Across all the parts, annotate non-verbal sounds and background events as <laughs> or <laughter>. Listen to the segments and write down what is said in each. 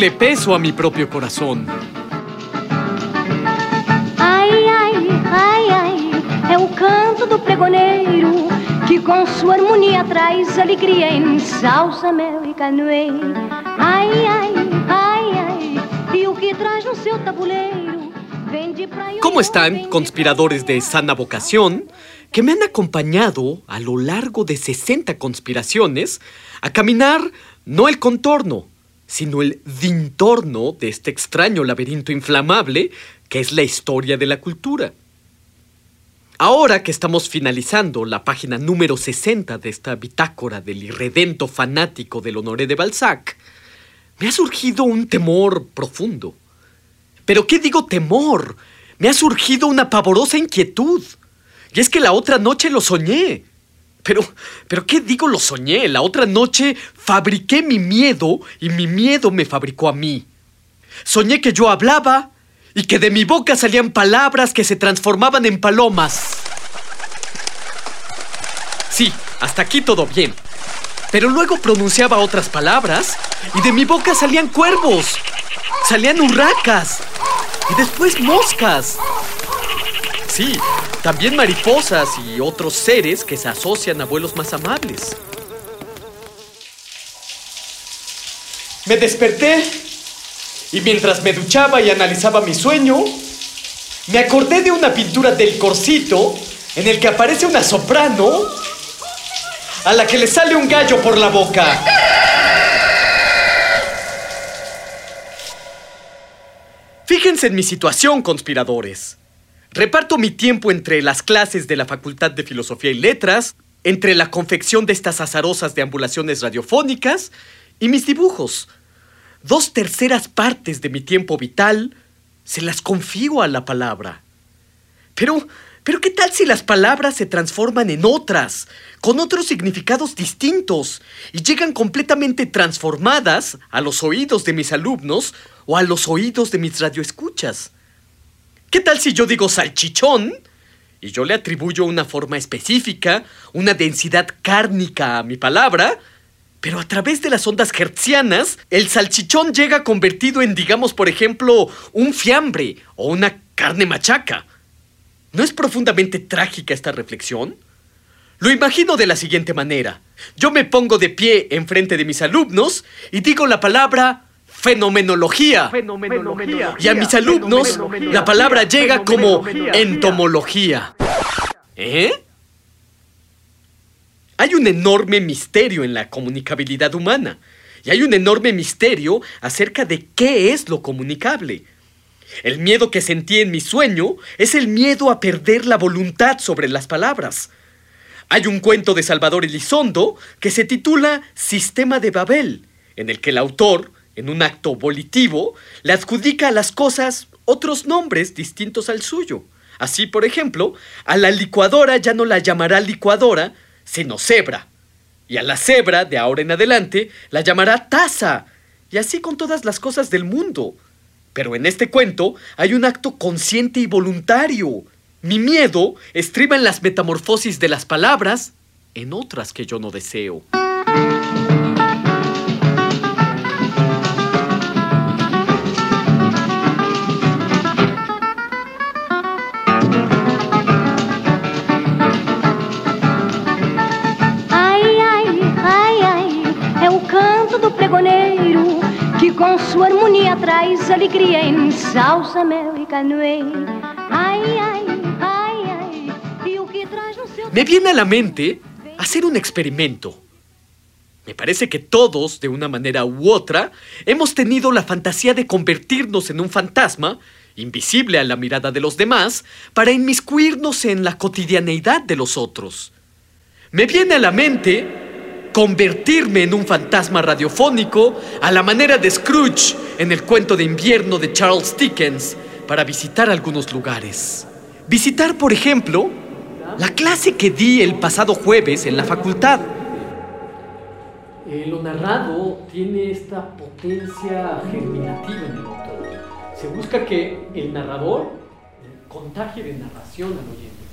Darle peso a mi propio corazón. Ai, ai, ai, ai, é o canto do pregoneiro que com sua harmonia traz alegria em salsa, mel e canoe. Ai, ai, ai, ai, e o que traz no seu tabuleiro vende pra ¿Cómo están, conspiradores de sana vocación, que me han acompañado a lo largo de 60 conspiraciones a caminar no el contorno, sino el dintorno de este extraño laberinto inflamable que es la historia de la cultura? Ahora que estamos finalizando la página número 60 de esta bitácora del irredento fanático del Honoré de Balzac, me ha surgido un temor profundo. ¿Pero qué digo temor? Me ha surgido una pavorosa inquietud. Y es que la otra noche lo soñé. Pero, pero ¿qué digo lo soñé? La otra noche fabriqué mi miedo y mi miedo me fabricó a mí. Soñé que yo hablaba y que de mi boca salían palabras que se transformaban en palomas. Sí, hasta aquí todo bien. Pero luego pronunciaba otras palabras y de mi boca salían cuervos, salían urracas y después moscas. Sí, también mariposas y otros seres que se asocian a vuelos más amables. Me desperté y mientras me duchaba y analizaba mi sueño, me acordé de una pintura del Corcito en el que aparece una soprano a la que le sale un gallo por la boca. Fíjense en mi situación, conspiradores. Reparto mi tiempo entre las clases de la Facultad de Filosofía y Letras, entre la confección de estas azarosas deambulaciones radiofónicas y mis dibujos. Dos terceras partes de mi tiempo vital se las confío a la palabra. Pero, pero ¿qué tal si las palabras se transforman en otras, con otros significados distintos, y llegan completamente transformadas a los oídos de mis alumnos o a los oídos de mis radioescuchas? ¿Qué tal si yo digo salchichón? Y yo le atribuyo una forma específica, una densidad cárnica a mi palabra, pero a través de las ondas hertzianas, el salchichón llega convertido en, digamos, por ejemplo, un fiambre o una carne machaca. ¿No es profundamente trágica esta reflexión? Lo imagino de la siguiente manera. Yo me pongo de pie enfrente de mis alumnos y digo la palabra fenomenología. Y a mis alumnos la palabra llega como entomología. ¿Eh? Hay un enorme misterio en la comunicabilidad humana. Y hay un enorme misterio acerca de qué es lo comunicable. El miedo que sentí en mi sueño es el miedo a perder la voluntad sobre las palabras. Hay un cuento de Salvador Elizondo que se titula Sistema de Babel, en el que el autor, en un acto volitivo, le adjudica a las cosas otros nombres distintos al suyo. Así, por ejemplo, a la licuadora ya no la llamará licuadora, sino cebra. Y a la cebra, de ahora en adelante, la llamará taza. Y así con todas las cosas del mundo. Pero en este cuento hay un acto consciente y voluntario. Mi miedo estriba en las metamorfosis de las palabras en otras que yo no deseo. Me viene a la mente hacer un experimento. Me parece que todos, de una manera u otra, hemos tenido la fantasía de convertirnos en un fantasma invisible a la mirada de los demás, para inmiscuirnos en la cotidianeidad de los otros. Me viene a la mente convertirme en un fantasma radiofónico a la manera de Scrooge en el cuento de invierno de Charles Dickens para visitar algunos lugares. Visitar, por ejemplo, la clase que di el pasado jueves en la facultad. Eh, lo narrado tiene esta potencia germinativa en el autor. Se busca que el narrador contagie de narración al oyente.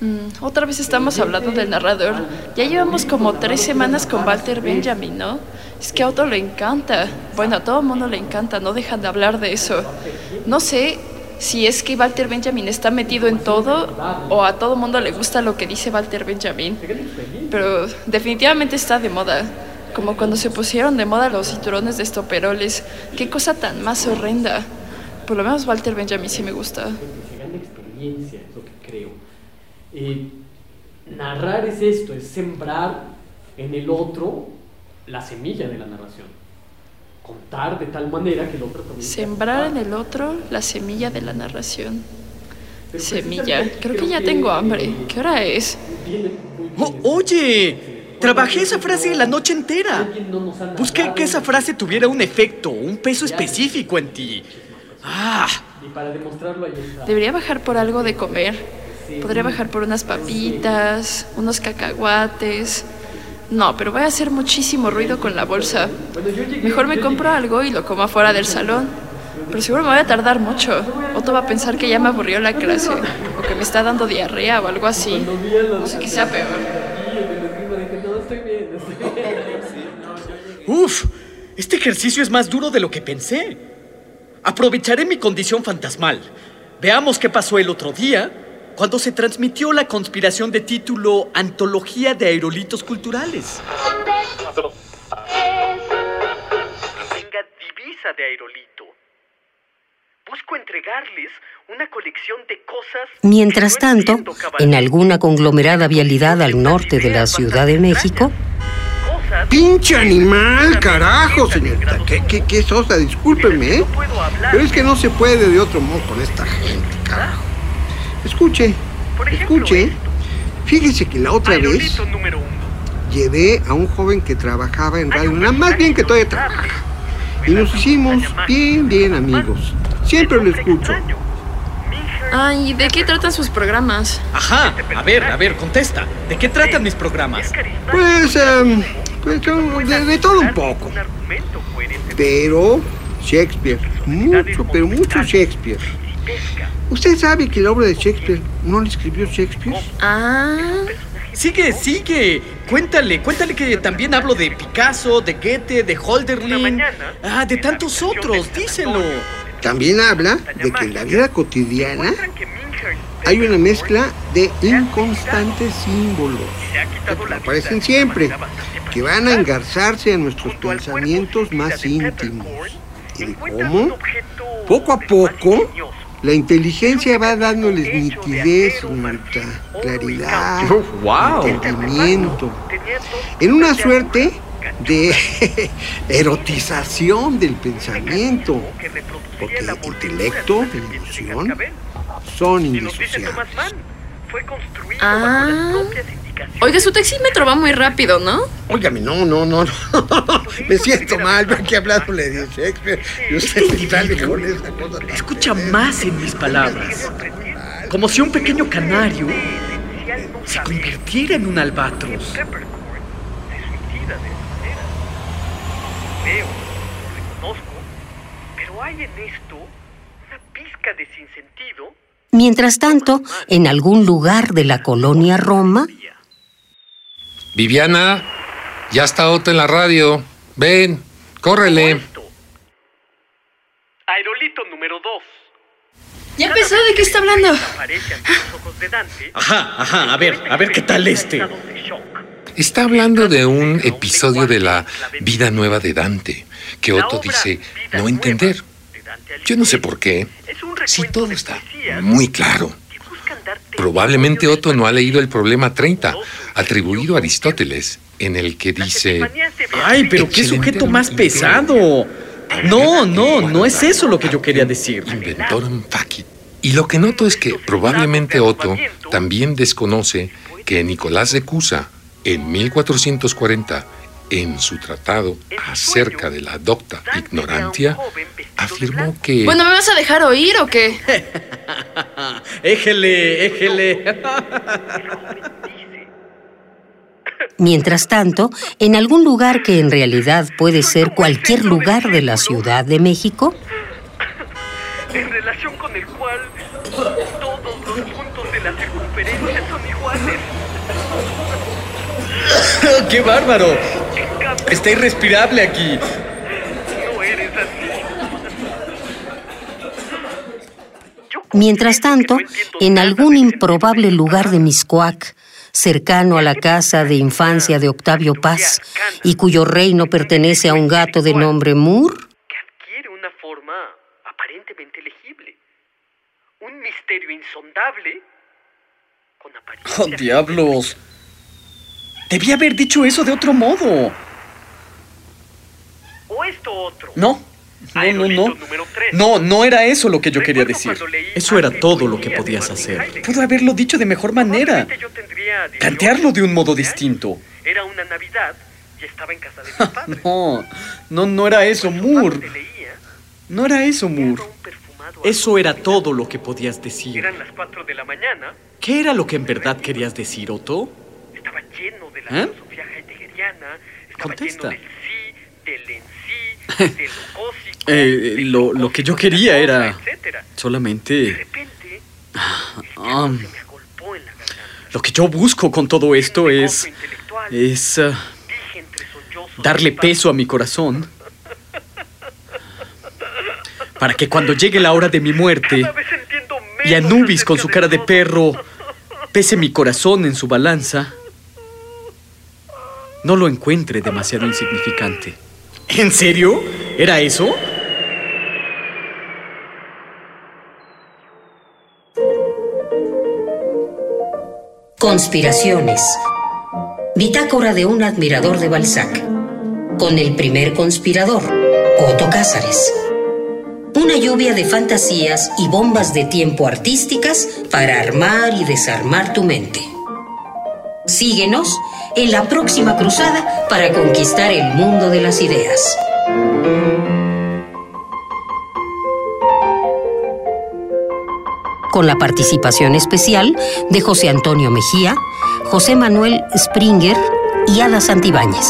Mm, otra vez estamos hablando del narrador. Ya llevamos como tres semanas con Walter Benjamin, ¿no? Es que a Otto le encanta. Bueno, a todo el mundo le encanta, no dejan de hablar de eso. No sé si es que Walter Benjamin está metido en todo o a todo el mundo le gusta lo que dice Walter Benjamin. Pero definitivamente está de moda. Como cuando se pusieron de moda los cinturones de estoperoles. Qué cosa tan más horrenda. Por lo menos Walter Benjamin sí me gusta. Experiencia, es lo que creo. Eh, narrar es esto, es sembrar en el otro la semilla de la narración. Contar de tal manera que el otro también... Sembrar en el otro la semilla de la narración. Pero Semilla. precisamente Creo que creo ya que, tengo hambre. eh, ¿Qué hora es? Bien Oh, oye, trabajé esa frase la noche entera. Busqué que esa frase tuviera un efecto, un peso específico en ti. Ah. Debería bajar por algo de comer. Podría bajar por unas papitas, unos cacahuates. No, pero voy a hacer muchísimo ruido con la bolsa. Mejor me compro algo y lo como afuera del salón. Pero seguro me voy a tardar mucho. Otto va a pensar que ya me aburrió la clase. O que me está dando diarrea o algo así. No sé qué sea peor. Uf, este ejercicio es más duro de lo que pensé. Aprovecharé mi condición fantasmal. Veamos qué pasó el otro día cuando se transmitió la conspiración de título Antología de Aerolitos Culturales. Venga divisa de aerolito. Busco entregarles una colección de cosas. Mientras tanto, en alguna conglomerada vialidad al norte de la Ciudad de México, ¡Pinche animal, carajo, señorita! ¿Qué, qué, qué sosa? Discúlpeme, ¿eh? Pero es que no se puede de otro modo con esta gente, carajo. Escuche, escuche. Fíjese que la otra vez número uno. llevé a un joven que trabajaba en radio, nada más bien que todavía trabaja. Y nos hicimos bien, bien amigos. Siempre lo escucho. Ay, ¿de qué tratan sus programas? Ajá, a ver, a ver, contesta. ¿De qué tratan mis programas? Pues, em, pues de, de todo un poco. Pero Shakespeare, mucho, pero mucho Shakespeare. ¿Usted sabe que la obra de Shakespeare no la escribió Shakespeare? Ah, Sigue, sigue. Cuéntale, cuéntale que también hablo de Picasso, de Goethe, de Holderlin. Ah, de tantos otros, díselo. También habla de que en la vida cotidiana hay una mezcla de inconstantes símbolos que aparecen siempre, que van a engarzarse en nuestros pensamientos más íntimos. ¿Y de cómo? Poco a poco, la inteligencia va dándoles nitidez, señorita, claridad, wow. entendimiento, en una suerte de <laughs> erotización del pensamiento, porque intelecto y emoción son indisociables. ah. Oiga, su taxímetro va muy rápido, ¿no? Óigame, no, no, no, no. Me siento mal, yo aquí hablándole de Shakespeare con esa cosa. Escucha más en mis palabras. Como si un pequeño canario se convirtiera en un albatros. Veo, reconozco, pero hay en esto una pizca de sinsentido. mientras tanto, en algún lugar de la colonia Roma, Viviana, ya está Otto en la radio. Ven, córrele. Aerolito número 2. Ya empezó, ¿de qué está hablando? Ajá, ajá, a ver, a ver qué tal este. Está hablando de un episodio de la vida nueva de Dante, que Otto dice no entender. Yo no sé por qué. Si todo está muy claro. Probablemente Otto no ha leído el problema 30, poderoso atribuido a Aristóteles, en el que dice... Ay, pero qué sujeto más pesado. No, no, no es eso lo que yo quería decir. Inventorum facit. Y lo que noto es que probablemente Otto también desconoce que Nicolás de Cusa, en 1440, en su tratado acerca de la docta ignorantia, afirmó que... Bueno, ¿me vas a dejar oír o qué? <laughs> <laughs> éjele, éjele. Mientras tanto, en algún lugar que en realidad puede ser cualquier lugar de la Ciudad de México, en relación con el cual todos los puntos de la circunferencia son iguales. <laughs> ¡Qué bárbaro! Está irrespirable aquí. No eres así. Mientras tanto, en algún improbable lugar de Miscuac, cercano a la casa de infancia de Octavio Paz, y cuyo reino pertenece a un gato de nombre Moore, que adquiere una forma aparentemente legible. Un misterio insondable con apariencia. ¡Oh, diablos! Debía haber dicho eso de otro modo. O esto otro. No, no, no, no. No, no era eso lo que yo quería decir. Eso era todo lo que podías hacer. Pudo haberlo dicho de mejor manera. Plantearlo de un modo distinto. Era una Navidad y estaba en casa de. <laughs> No, no, no era eso, Moore. No era eso, Moore. Eso era todo lo que podías decir. Eran las 4 de la mañana. ¿Qué era lo que en verdad querías decir, Otto? Estaba lleno de la ¿Eh? filosofía heideggeriana. Estaba Contesta. lleno del sí, del cósico. Eh, lo, lo que yo quería era etcétera. De solamente... repente, ah, se me agolpó en la garganta. lo que yo busco con todo esto es... Es... ah, darle peso a mi corazón. Para que cuando llegue la hora de mi muerte y Anubis con su cara de perro pese mi corazón en su balanza, no lo encuentre demasiado insignificante. ¿En serio? ¿Era eso? Conspiraciones. Bitácora de un admirador de Balzac. Con el primer conspirador, Otto Cázares. Una lluvia de fantasías y bombas de tiempo artísticas para armar y desarmar tu mente. Síguenos en la próxima cruzada para conquistar el mundo de las ideas. Con la participación especial de José Antonio Mejía, José Manuel Springer y Ada Santibáñez.